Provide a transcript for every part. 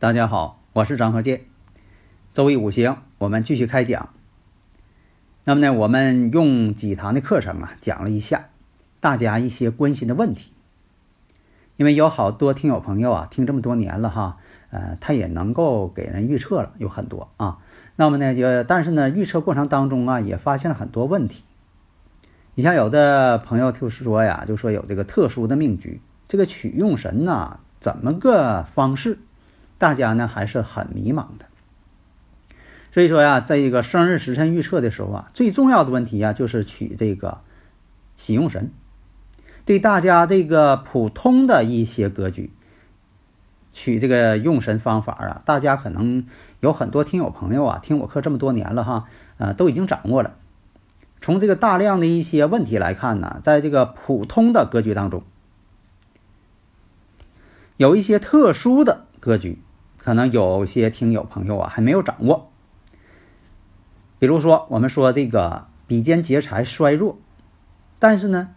大家好，我是张和建。周易五行，我们继续开讲。那么呢，我们用几堂的课程啊，讲了一下大家一些关心的问题。因为有好多听友朋友啊，听这么多年了哈，呃，他也能够给人预测了，有很多啊。那么呢，就但是呢，预测过程当中啊，也发现了很多问题。你像有的朋友就是说呀，就说有这个特殊的命局，这个取用神呐，怎么个方式？大家呢还是很迷茫的，所以说呀，在一个生日时辰预测的时候啊，最重要的问题呀就是取这个喜用神。对大家这个普通的一些格局，取这个用神方法啊，大家可能有很多听友朋友啊，听我课这么多年了哈，呃，都已经掌握了。从这个大量的一些问题来看呢，在这个普通的格局当中，有一些特殊的格局。可能有些听友朋友啊还没有掌握，比如说我们说这个比肩劫财衰弱，但是呢，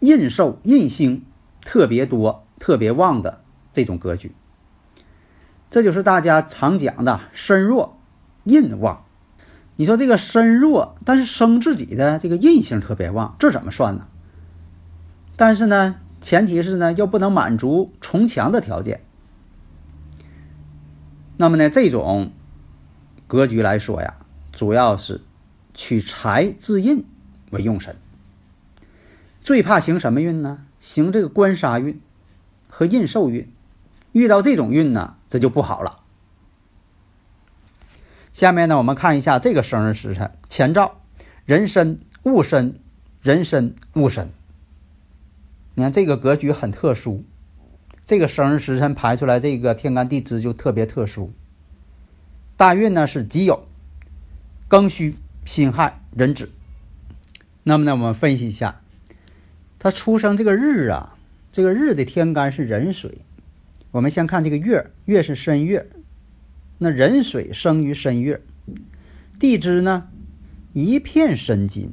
印寿印星特别多、特别旺的这种格局，这就是大家常讲的身弱印旺。你说这个身弱，但是生自己的这个印星特别旺，这怎么算呢？但是呢，前提是呢又不能满足重强的条件。那么呢，这种格局来说呀，主要是取财自印为用神，最怕行什么运呢？行这个官杀运和印寿运，遇到这种运呢，这就不好了。下面呢，我们看一下这个生日时辰前兆：人身、戊身、人身、戊身。你看这个格局很特殊。这个生日时辰排出来，这个天干地支就特别特殊。大运呢是己酉、庚戌、辛亥、壬子。那么呢，我们分析一下，他出生这个日啊，这个日的天干是壬水。我们先看这个月，月是申月，那壬水生于申月，地支呢一片申金，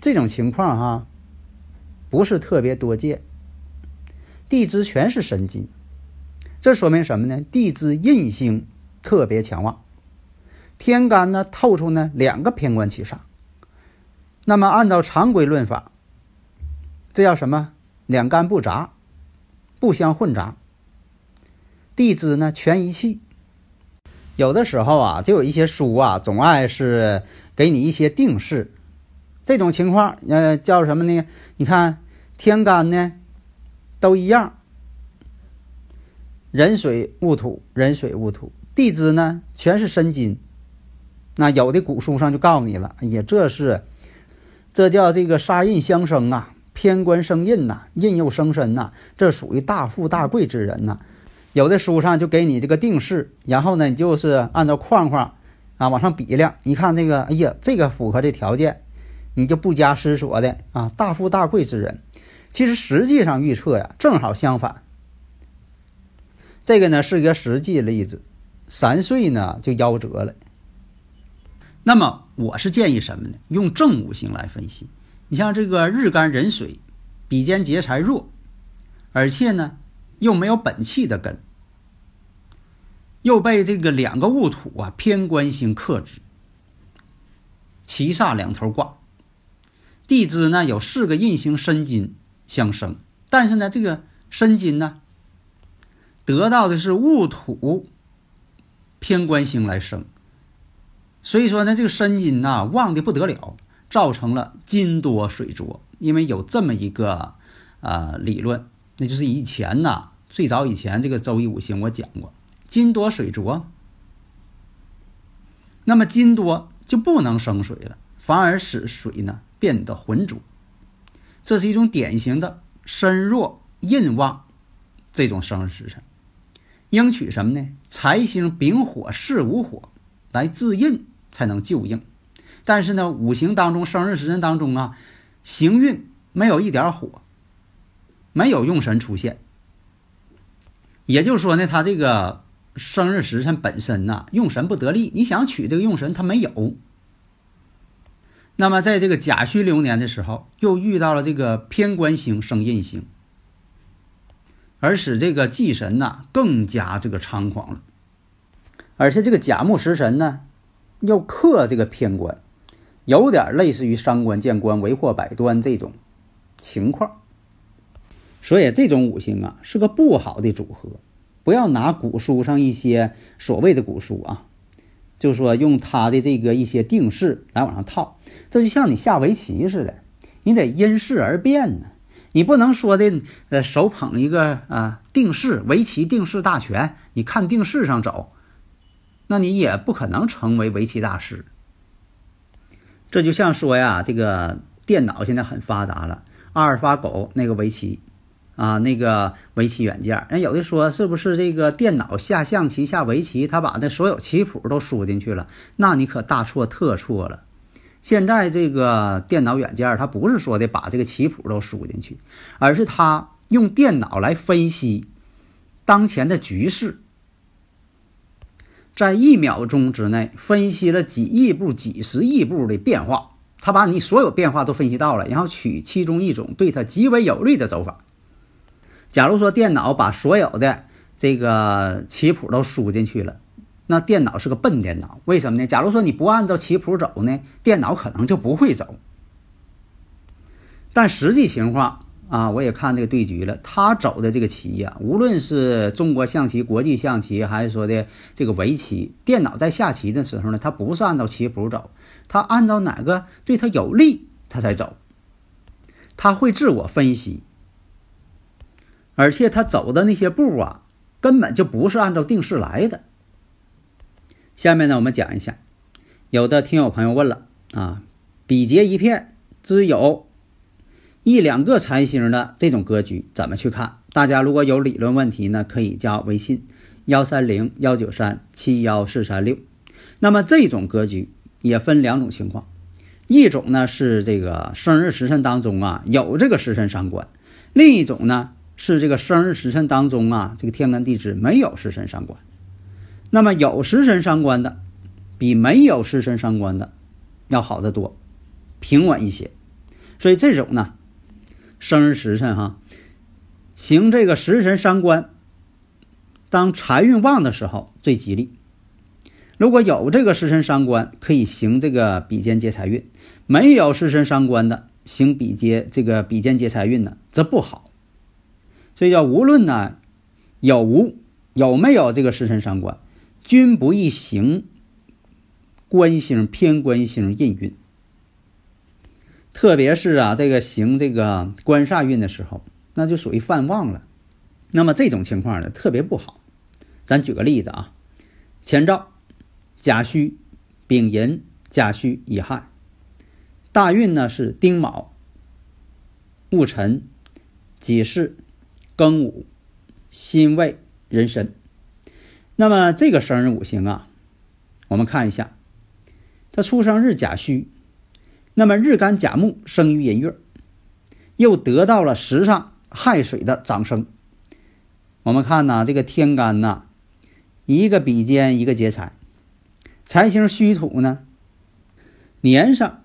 这种情况哈不是特别多见。地支全是神金，这说明什么呢？地支印星特别强旺，天干呢透出呢两个偏官七煞。那么按照常规论法，这叫什么？两干不杂，不相混杂。地支呢全一气。有的时候啊，就有一些书啊，总爱是给你一些定式。这种情况，呃，叫什么呢？你看天干呢？都一样，人水戊土，人水戊土，地支呢全是申金。那有的古书上就告诉你了，哎呀，这是，这叫这个杀印相生啊，偏官生印呐，印又生身呐，这属于大富大贵之人呐。有的书上就给你这个定式，然后呢，你就是按照框框啊往上比量，一看这个，哎呀，这个符合这条件，你就不加思索的啊，大富大贵之人。其实实际上预测呀，正好相反。这个呢是一个实际例子，三岁呢就夭折了。那么我是建议什么呢？用正五行来分析。你像这个日干壬水，比肩劫财弱，而且呢又没有本气的根，又被这个两个戊土啊偏官星克制，七煞两头挂，地支呢有四个印星申金。相生，但是呢，这个申金呢，得到的是戊土偏官星来生，所以说呢，这个申金呐旺的不得了，造成了金多水浊。因为有这么一个啊理论，那就是以前呐，最早以前这个周易五行我讲过，金多水浊，那么金多就不能生水了，反而使水呢变得浑浊。这是一种典型的身弱印旺这种生日时辰，应取什么呢？财星丙火巳午火来自印才能救应。但是呢，五行当中生日时辰当中啊，行运没有一点火，没有用神出现。也就是说呢，他这个生日时辰本身呐，用神不得力。你想取这个用神，他没有。那么在这个甲戌流年的时候，又遇到了这个偏官星生印星，而使这个忌神呐更加这个猖狂了。而且这个甲木食神呢，又克这个偏官，有点类似于伤官见官为祸百端这种情况。所以这种五行啊是个不好的组合，不要拿古书上一些所谓的古书啊，就说用他的这个一些定式来往上套，这就像你下围棋似的，你得因势而变呢，你不能说的呃手捧一个啊定式围棋定式大全，你看定式上走，那你也不可能成为围棋大师。这就像说呀，这个电脑现在很发达了，阿尔法狗那个围棋。啊，那个围棋软件，人有的说是不是这个电脑下象棋、下围棋，他把那所有棋谱都输进去了？那你可大错特错了。现在这个电脑软件，它不是说的把这个棋谱都输进去，而是它用电脑来分析当前的局势，在一秒钟之内分析了几亿步、几十亿步的变化，他把你所有变化都分析到了，然后取其中一种对他极为有利的走法。假如说电脑把所有的这个棋谱都输进去了，那电脑是个笨电脑。为什么呢？假如说你不按照棋谱走呢，电脑可能就不会走。但实际情况啊，我也看这个对局了，他走的这个棋呀，无论是中国象棋、国际象棋，还是说的这个围棋，电脑在下棋的时候呢，它不是按照棋谱走，它按照哪个对它有利，它才走。他会自我分析。而且他走的那些步啊，根本就不是按照定式来的。下面呢，我们讲一下，有的听友朋友问了啊，比劫一片只有一两个财星的这种格局怎么去看？大家如果有理论问题呢，可以加微信幺三零幺九三七幺四三六。那么这种格局也分两种情况，一种呢是这个生日时辰当中啊有这个时辰伤官，另一种呢。是这个生日时辰当中啊，这个天干地支没有食神伤官，那么有食神伤官的，比没有食神伤官的要好得多，平稳一些。所以这种呢，生日时辰哈，行这个食神伤官，当财运旺的时候最吉利。如果有这个食神伤官，可以行这个比肩劫财运；没有食神伤官的，行比劫这个比肩劫财运呢，则不好。所以叫无论呢有无有没有这个时辰伤官，均不宜行官星偏官星印运。特别是啊这个行这个官煞运的时候，那就属于犯旺了。那么这种情况呢特别不好。咱举个例子啊，前兆甲戌、丙寅、甲戌、乙亥，大运呢是丁卯、戊辰、己巳。庚午、辛未、壬申，那么这个生日五行啊，我们看一下，他出生日甲戌，那么日干甲木生于寅月，又得到了时上亥水的长生。我们看呐，这个天干呐，一个比肩，一个劫财，财星戌土呢，年上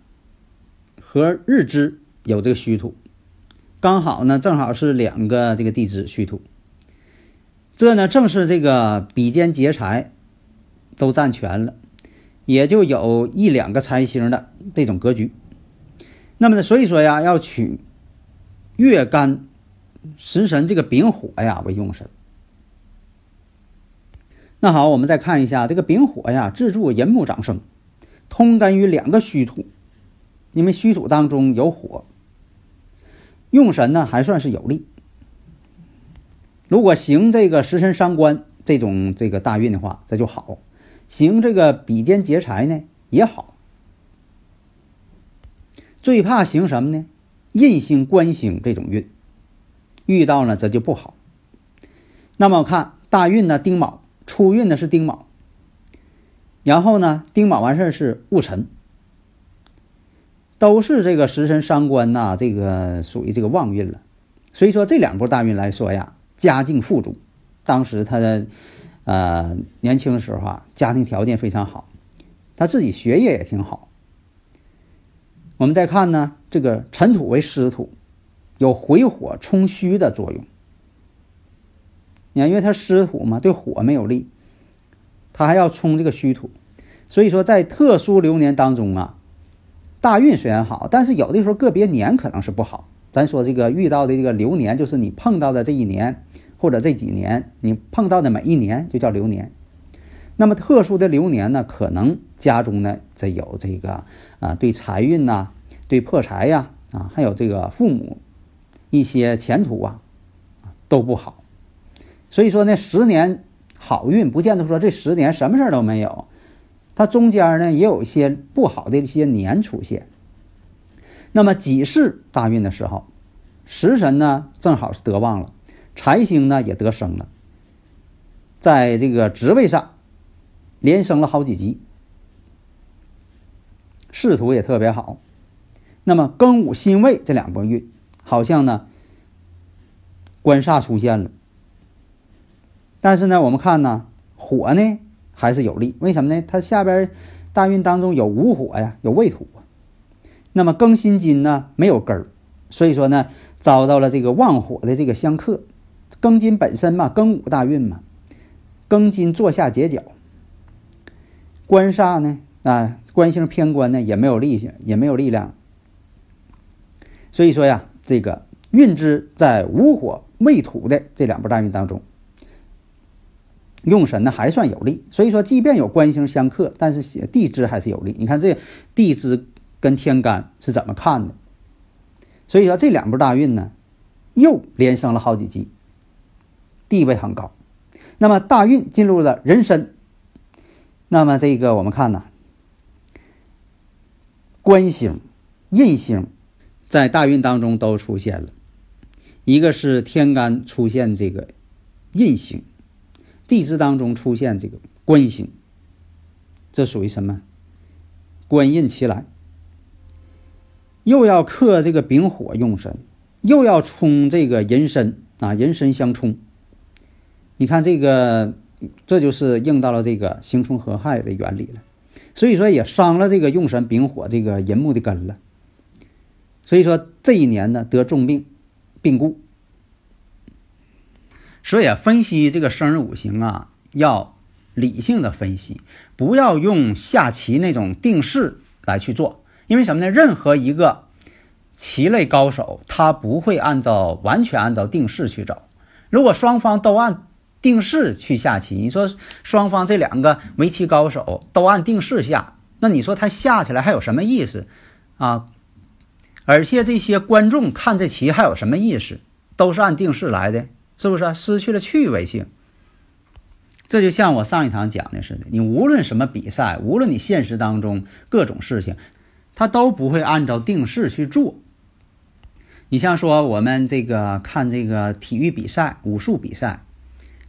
和日支有这个戌土。刚好呢，正好是两个这个地支戌土，这呢正是这个比肩劫财都占全了，也就有一两个财星的这种格局。那么呢，所以说呀，要取月干食神这个丙火呀为用神。那好，我们再看一下这个丙火呀，自助寅木长生，通干于两个虚土，因为虚土当中有火。用神呢还算是有利，如果行这个食神伤官这种这个大运的话，这就好；行这个比肩劫财呢也好。最怕行什么呢？印星、官星这种运，遇到呢这就不好。那么看大运呢，丁卯，初运呢是丁卯，然后呢丁卯完事儿是戊辰，都是这个食神伤官呐，这个属于这个旺运了。所以说这两波大运来说呀，家境富足，当时他的呃年轻的时候啊，家庭条件非常好，他自己学业也挺好。我们再看呢，这个辰土为湿土，有回火冲虚的作用。你看，因为它湿土嘛，对火没有利，它还要冲这个虚土，所以说在特殊流年当中啊，大运虽然好，但是有的时候个别年可能是不好。咱说这个遇到的这个流年，就是你碰到的这一年或者这几年，你碰到的每一年就叫流年。那么特殊的流年呢，可能家中呢这有这个啊，对财运呐，对破财呀啊，还有这个父母一些前途啊都不好。所以说呢，十年好运不见得说这十年什么事儿都没有，它中间呢也有一些不好的一些年出现。那么己巳大运的时候，食神呢正好是得旺了，财星呢也得生了，在这个职位上。连升了好几级，仕途也特别好。那么庚午辛未这两波运，好像呢官煞出现了。但是呢，我们看呢火呢还是有利，为什么呢？它下边大运当中有午火呀，有未土啊。那么庚辛金呢没有根儿，所以说呢遭到了这个旺火的这个相克。庚金本身嘛，庚午大运嘛，庚金坐下结角。官煞呢？啊，官星偏官呢，也没有力气，也没有力量。所以说呀，这个运支在午火未土的这两波大运当中，用神呢还算有利。所以说，即便有官星相克，但是写地支还是有利。你看这地支跟天干是怎么看的？所以说这两步大运呢，又连升了好几级，地位很高。那么大运进入了人身。那么这个我们看呢，官星、印星在大运当中都出现了，一个是天干出现这个印星，地支当中出现这个官星，这属于什么？官印齐来，又要克这个丙火用神，又要冲这个人身啊，人身相冲。你看这个。这就是应到了这个刑冲合害的原理了，所以说也伤了这个用神丙火这个寅木的根了。所以说这一年呢得重病，病故。所以啊，分析这个生日五行啊，要理性的分析，不要用下棋那种定式来去做。因为什么呢？任何一个棋类高手，他不会按照完全按照定式去走。如果双方都按。定式去下棋，你说双方这两个围棋高手都按定式下，那你说他下起来还有什么意思啊？而且这些观众看这棋还有什么意思？都是按定式来的，是不是啊？失去了趣味性。这就像我上一堂讲的似的，你无论什么比赛，无论你现实当中各种事情，他都不会按照定式去做。你像说我们这个看这个体育比赛、武术比赛。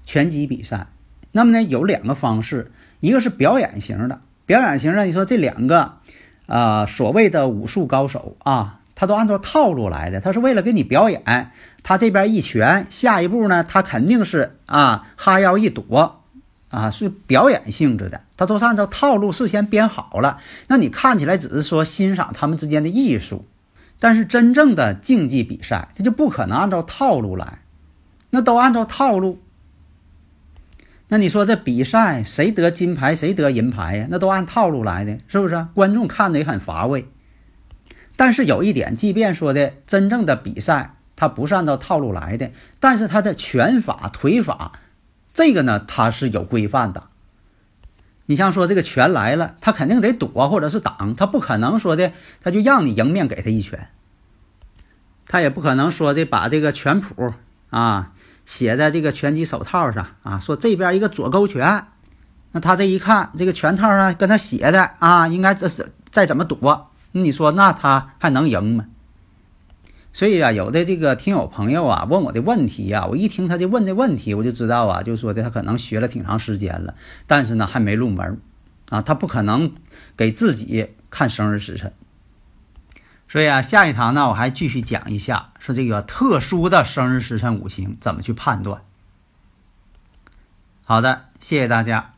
拳击比赛，那么呢有两个方式，一个是表演型的，表演型的，你说这两个，啊，所谓的武术高手啊，他都按照套路来的，他是为了给你表演，他这边一拳，下一步呢，他肯定是啊哈腰一躲，啊是表演性质的，他都是按照套路事先编好了，那你看起来只是说欣赏他们之间的艺术，但是真正的竞技比赛，他就不可能按照套路来，那都按照套路。那你说这比赛谁得金牌谁得银牌呀？那都按套路来的，是不是？观众看的也很乏味。但是有一点，即便说的真正的比赛，它不是按照套路来的，但是它的拳法、腿法，这个呢，它是有规范的。你像说这个拳来了，他肯定得躲或者是挡，他不可能说的他就让你迎面给他一拳，他也不可能说的把这个拳谱啊。写在这个拳击手套上啊，说这边一个左勾拳，那他这一看这个拳套上跟他写的啊，应该这是再怎么躲，你说那他还能赢吗？所以啊，有的这个听友朋友啊问我的问题呀，我一听他这问的问题，我就知道啊，就说的他可能学了挺长时间了，但是呢还没入门啊，他不可能给自己看生日时辰。所以啊，下一堂呢我还继续讲一下，说这个特殊的生日时辰五行怎么去判断。好的，谢谢大家。